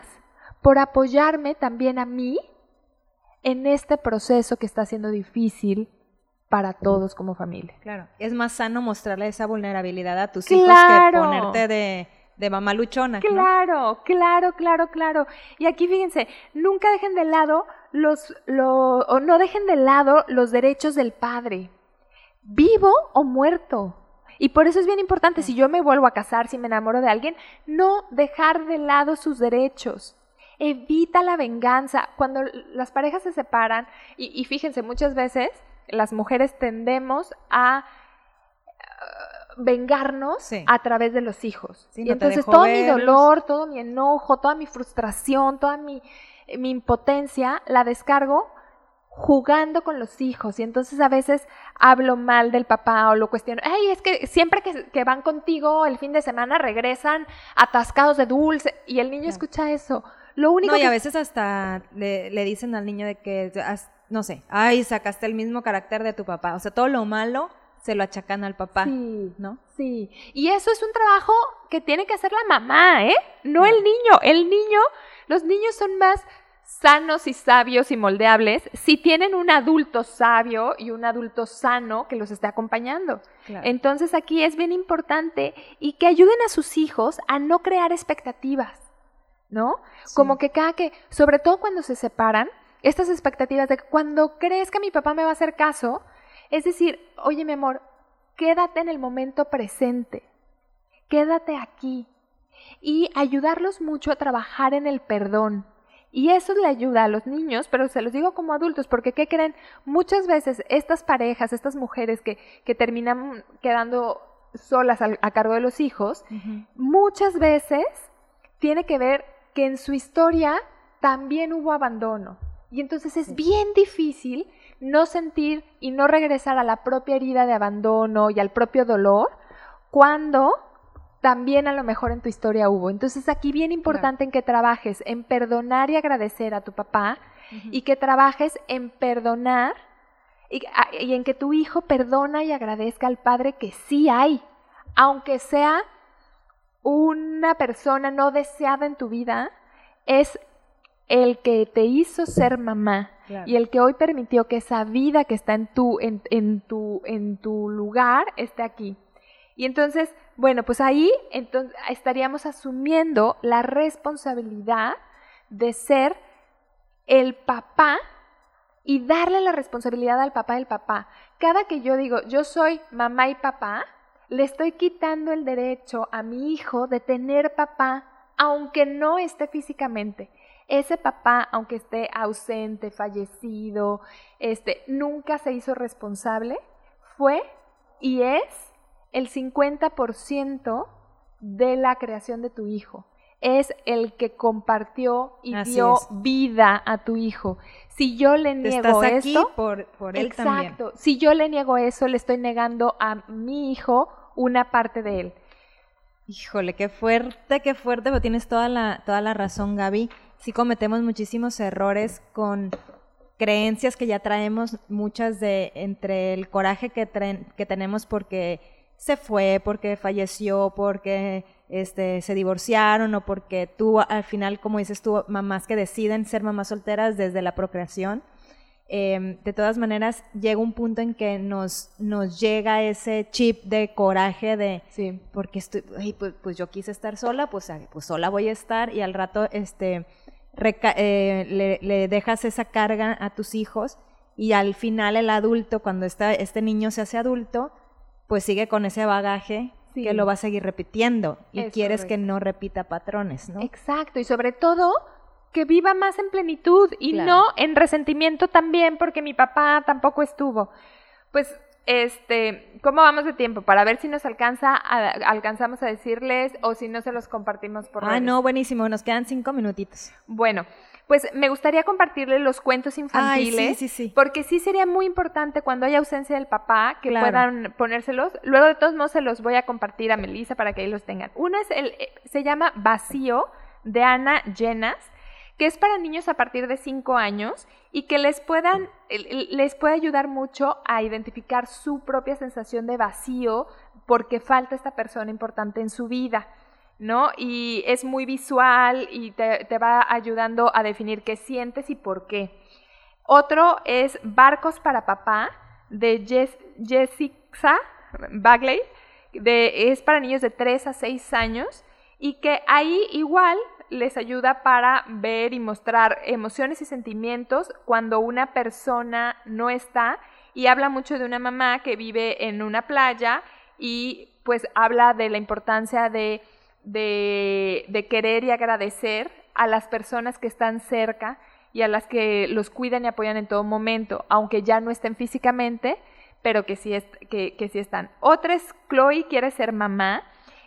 por apoyarme también a mí en este proceso que está siendo difícil para todos como familia. Claro. Es más sano mostrarle esa vulnerabilidad a tus hijos que ponerte de, de mamá luchona. ¿no? Claro, claro, claro, claro. Y aquí fíjense, nunca dejen de lado los, lo- o no dejen de lado los derechos del padre, vivo o muerto. Y por eso es bien importante, si yo me vuelvo a casar, si me enamoro de alguien, no dejar de lado sus derechos. Evita la venganza. Cuando las parejas se separan, y, y fíjense, muchas veces las mujeres tendemos a vengarnos Sí. a través de los hijos. Sí, y no entonces todo mi dolor, todo mi enojo, toda mi frustración, toda mi, mi impotencia la descargo jugando con los hijos y entonces a veces hablo mal del papá o lo cuestiono, ay, es que siempre que, que van contigo el fin de semana regresan atascados de dulce y el niño escucha eso. Lo único No, y que a veces hasta le, le dicen al niño de que, no sé, ay, sacaste el mismo carácter de tu papá. O sea, todo lo malo se lo achacan al papá, Sí. ¿no? Sí, y eso es un trabajo que tiene que hacer la mamá, ¿eh? No el niño. El niño, los niños son más sanos y sabios y moldeables si tienen un adulto sabio y un adulto sano que los esté acompañando. Claro. Entonces aquí es bien importante y que ayuden a sus hijos a no crear expectativas, ¿no? Como que cada que, sobre todo cuando se separan, estas expectativas de que cuando crees que mi papá me va a hacer caso, es decir, oye mi amor, quédate en el momento presente, quédate aquí y ayudarlos mucho a trabajar en el perdón. Y eso le ayuda a los niños, pero se los digo como adultos, porque ¿qué creen? Muchas veces estas parejas, estas mujeres que, que terminan quedando solas a cargo de los hijos, muchas veces tiene que ver que en su historia también hubo abandono. Y entonces es bien difícil no sentir y no regresar a la propia herida de abandono y al propio dolor cuando también a lo mejor en tu historia hubo. Entonces aquí bien importante en que trabajes en perdonar y agradecer a tu papá y que trabajes en perdonar y, y en que tu hijo perdona y agradezca al padre que sí hay, aunque sea una persona no deseada en tu vida, es el que te hizo ser mamá Y el que hoy permitió que esa vida que está en tu, en, en tu, en tu lugar esté aquí. Y entonces, bueno, pues ahí entonces, estaríamos asumiendo la responsabilidad de ser el papá y darle la responsabilidad al papá del papá. Cada que yo digo, yo soy mamá y papá, le estoy quitando el derecho a mi hijo de tener papá, aunque no esté físicamente. Ese papá, aunque esté ausente, fallecido, este, nunca se hizo responsable, fue y es el 50% de la creación de tu hijo. Es el que compartió y Así dio es. vida a tu hijo. Si yo le niego estás aquí esto, por, por él también. exacto. Si yo le niego eso, le estoy negando a mi hijo una parte de él. Híjole, qué fuerte, qué fuerte, pero tienes toda la, toda la razón, Gaby. Sí cometemos muchísimos errores con creencias que ya traemos, muchas de entre el coraje que, traen- que tenemos porque se fue, porque falleció, porque este, se divorciaron o porque tú al final, como dices tú, mamás que deciden ser mamás solteras desde la procreación. Eh, de todas maneras, llega un punto en que nos, nos llega ese chip de coraje de Sí. porque estoy, ay, pues, pues yo quise estar sola, pues, pues sola voy a estar y al rato este, reca- eh, le, le dejas esa carga a tus hijos y al final el adulto, cuando esta, este niño se hace adulto, pues sigue con ese bagaje Sí. que lo va a seguir repitiendo y Es quieres que no repita patrones, ¿no? Exacto, y sobre todo que viva más en plenitud y Claro. no en resentimiento también porque mi papá tampoco estuvo. Pues, este, ¿cómo vamos de tiempo? Para ver si nos alcanza, a- alcanzamos a decirles o si no se los compartimos por Ah, redes. no, buenísimo, nos quedan cinco minutitos. Bueno, pues me gustaría compartirles los cuentos infantiles. sí, sí. Porque sí sería muy importante cuando hay ausencia del papá que Claro. puedan ponérselos. Luego de todos modos se los voy a compartir a Melissa para que ahí los tengan. Uno es el, eh, se llama Vacío de Ana Llenas, que es para niños a partir de 5 años y que les puedan, les puede ayudar mucho a identificar su propia sensación de vacío porque falta esta persona importante en su vida. ¿no? Y es muy visual y te, te va ayudando a definir qué sientes y por qué. Otro es Barcos para Papá, de Jess- Jessica Bagley, de, es para niños de 3 a 6 años y que ahí igual les ayuda para ver y mostrar emociones y sentimientos cuando una persona no está y habla mucho de una mamá que vive en una playa y pues habla de la importancia de, de, querer y agradecer a las personas que están cerca y a las que los cuidan y apoyan en todo momento, aunque ya no estén físicamente, pero que sí, que, que sí están. Otra es Chloe quiere ser mamá.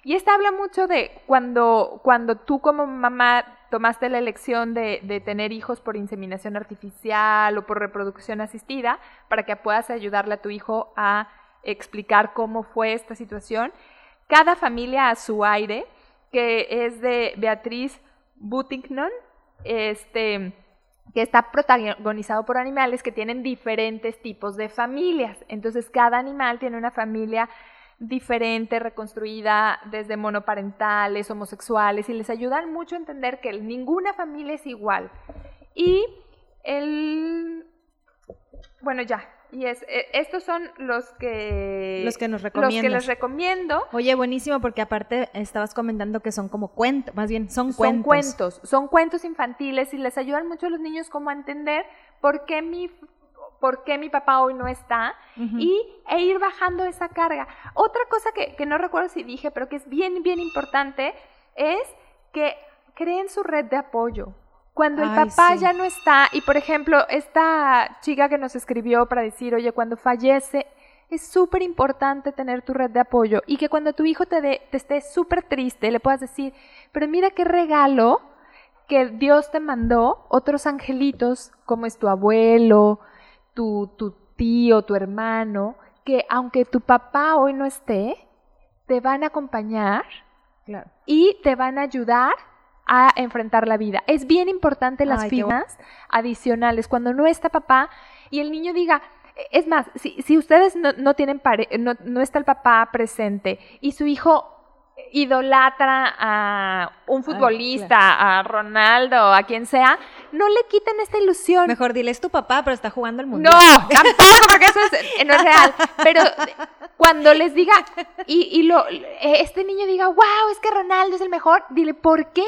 Y esta habla mucho de cuando, cuando tú como mamá tomaste la elección de, de tener hijos por inseminación artificial o por reproducción asistida, para que puedas ayudarle a tu hijo a explicar cómo fue esta situación. Cada familia a su aire, que es de Beatriz Buttignon, este, que está protagonizado por animales que tienen diferentes tipos de familias. Entonces, cada animal tiene una familia diferente, reconstruida desde monoparentales, homosexuales, y les ayudan mucho a entender que ninguna familia es igual. Y el... Bueno, ya, y es, eh, estos son los que... Los que nos Los que recomiendas. les recomiendo. Oye, buenísimo, porque aparte estabas comentando que son como cuentos, más bien son cuentos. Son cuentos, son cuentos infantiles y les ayudan mucho a los niños como a entender por qué mi, por qué mi papá hoy no está y, e ir bajando esa carga. Otra cosa que, que no recuerdo si dije, pero que es bien, bien importante, es que creen su red de apoyo. Cuando el Ay, papá sí. ya no está, y por ejemplo, esta chica que nos escribió para decir, oye, cuando fallece, es súper importante tener tu red de apoyo y que cuando tu hijo te, dé- te esté súper triste, le puedas decir, pero mira qué regalo que Dios te mandó, otros angelitos, como es tu abuelo, tu, tu tío, tu hermano, que aunque tu papá hoy no esté, te van a acompañar Claro. y te van a ayudar a enfrentar la vida. Es bien importante las Ay, finas adicionales. Cuando no está papá y el niño diga, es más, si, si ustedes no, no tienen pare no, no está el papá presente y su hijo idolatra a un futbolista, a Ronaldo, a quien sea, no le quiten esta ilusión. Mejor dile, es tu papá, pero está jugando el mundo. No, tampoco, porque eso es- no es real. Pero cuando les diga, y, y lo, eh, este niño diga, wow, es que Ronaldo es el mejor, dile, ¿por qué?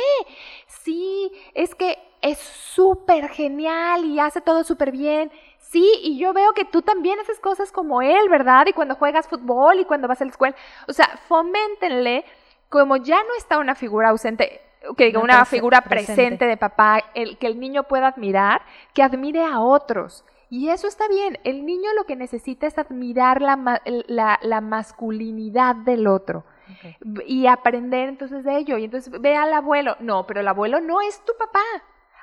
Sí, es que es súper genial y hace todo súper bien. Sí, y yo veo que tú también haces cosas como él, ¿verdad? Y cuando juegas fútbol y cuando vas a la escuela. O sea, foméntenle, como ya no está una figura ausente, que diga, Una figura presente. presente de papá, el, que el niño pueda admirar, que admire a otros. Y eso está bien. El niño lo que necesita es admirar la, la, la masculinidad del otro y aprender entonces de ello. Y entonces ve al abuelo. No, pero el abuelo no es tu papá.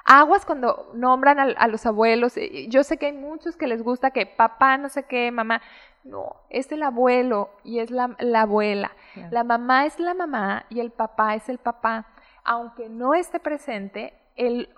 Aguas cuando nombran a, los abuelos. Yo sé que hay muchos que les gusta que papá no sé qué, mamá. No, es el abuelo y es la, la abuela. La mamá es la mamá y el papá es el papá. Aunque no esté presente, el,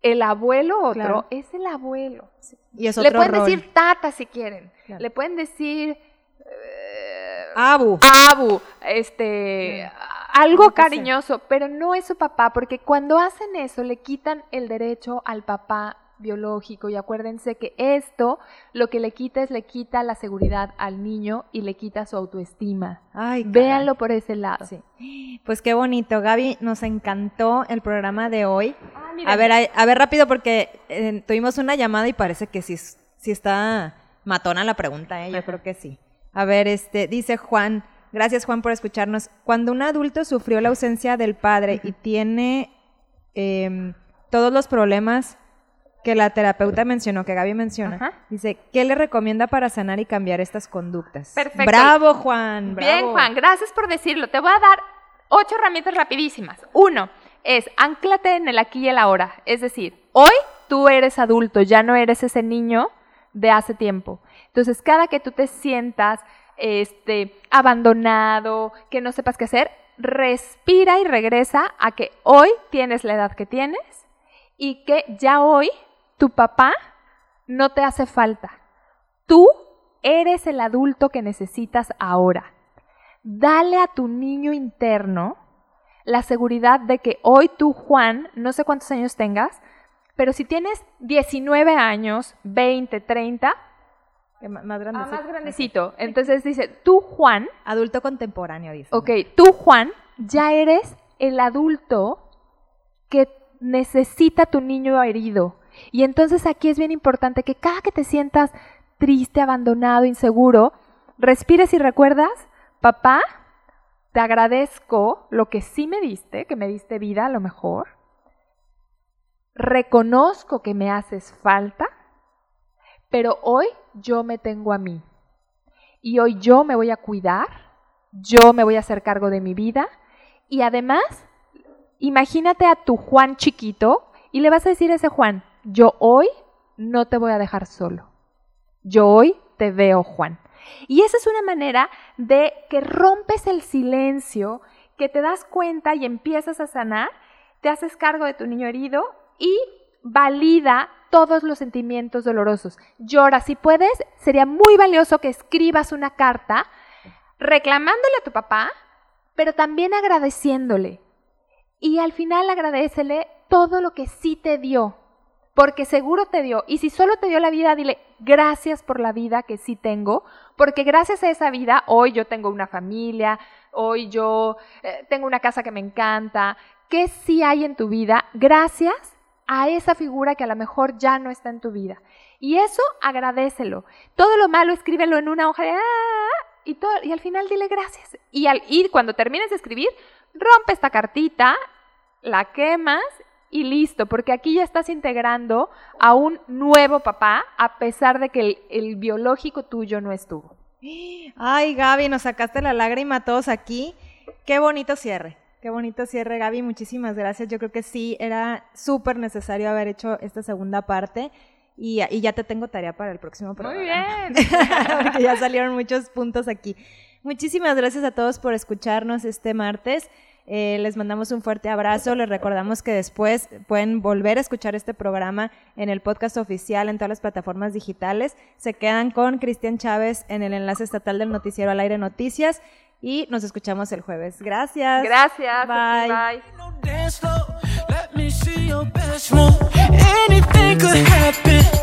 el abuelo otro Claro. es el abuelo. Y es Le otro pueden rol. decir tata si quieren. Claro. Le pueden decir eh, Abu. abu, este, algo Algo cariñoso, pero no es su papá, porque cuando hacen eso le quitan el derecho al papá biológico y acuérdense que esto lo que le quita es le quita la seguridad al niño y le quita su autoestima. Ay, caray. Véanlo por ese lado. Sí. Pues qué bonito, Gaby, nos encantó el programa de hoy. Ah. A ver, a, a ver rápido porque eh, tuvimos una llamada y parece que sí, sí está matona la pregunta, ¿eh? yo creo que sí. A ver, este, dice Juan, gracias Juan por escucharnos. Cuando un adulto sufrió la ausencia del padre y tiene em, todos los problemas que la terapeuta mencionó, que Gaby menciona, Ajá. dice, ¿qué le recomienda para sanar y cambiar estas conductas? Perfecto. Bravo, Juan. Bien, bravo. Juan, gracias por decirlo. Te voy a dar ocho herramientas rapidísimas. Uno es anclate en el aquí y el ahora. Es decir, hoy tú eres adulto, ya no eres ese niño de hace tiempo. Entonces, cada que tú te sientas este, abandonado, que no sepas qué hacer, respira y regresa a que hoy tienes la edad que tienes y que ya hoy tu papá no te hace falta. Tú eres el adulto que necesitas ahora. Dale a tu niño interno la seguridad de que hoy tú, Juan, no sé cuántos años tengas, pero si tienes 19 años, 20, 30, Que ma- Más grande. ah, más grandecito, entonces dice, tú, Juan, Adulto contemporáneo, dice. ok, tú, Juan, ya eres el adulto que necesita tu niño herido. Y entonces aquí es bien importante que cada que te sientas triste, abandonado, inseguro, respires y recuerdas, papá, te agradezco lo que sí me diste, que me diste vida a lo mejor. Reconozco que me haces falta, pero hoy yo me tengo a mí. Y hoy yo me voy a cuidar, yo me voy a hacer cargo de mi vida y además, imagínate a tu Juan chiquito y le vas a decir a ese Juan, yo hoy no te voy a dejar solo. Yo hoy te veo, Juan. Y esa es una manera de que rompes el silencio, que te das cuenta y empiezas a sanar, te haces cargo de tu niño herido y valida todos los sentimientos dolorosos. Llora, si puedes, sería muy valioso que escribas una carta reclamándole a tu papá, pero también agradeciéndole. Y al final agradecele todo lo que sí te dio, porque seguro te dio. Y si solo te dio la vida, dile gracias por la vida que sí tengo, porque gracias a esa vida hoy yo tengo una familia, hoy yo eh, tengo una casa que me encanta. ¿Qué sí hay en tu vida? Gracias a esa figura que a lo mejor ya no está en tu vida. Y eso agradecelo. Todo lo malo escríbelo en una hoja de ah", y, al final dile gracias. Y, al, y cuando termines de escribir, rompe esta cartita, la quemas y listo, porque aquí ya estás integrando a un nuevo papá a pesar de que el, el biológico tuyo no estuvo. Ay, Gaby, nos sacaste la lágrima a todos aquí. Qué bonito cierre. Qué bonito cierre, Gaby. Muchísimas gracias. Yo creo que sí, era súper necesario haber hecho esta segunda parte. Y, y ya te tengo tarea para el próximo programa. Muy bien. Porque ya salieron muchos puntos aquí. Muchísimas gracias a todos por escucharnos este martes. Eh, les mandamos un fuerte abrazo. Les recordamos que después pueden volver a escuchar este programa en el podcast oficial en todas las plataformas digitales. Se quedan con Cristian Chávez en el enlace estatal del noticiero al aire noticias y nos escuchamos el jueves. Gracias. Gracias. Bye. Bye.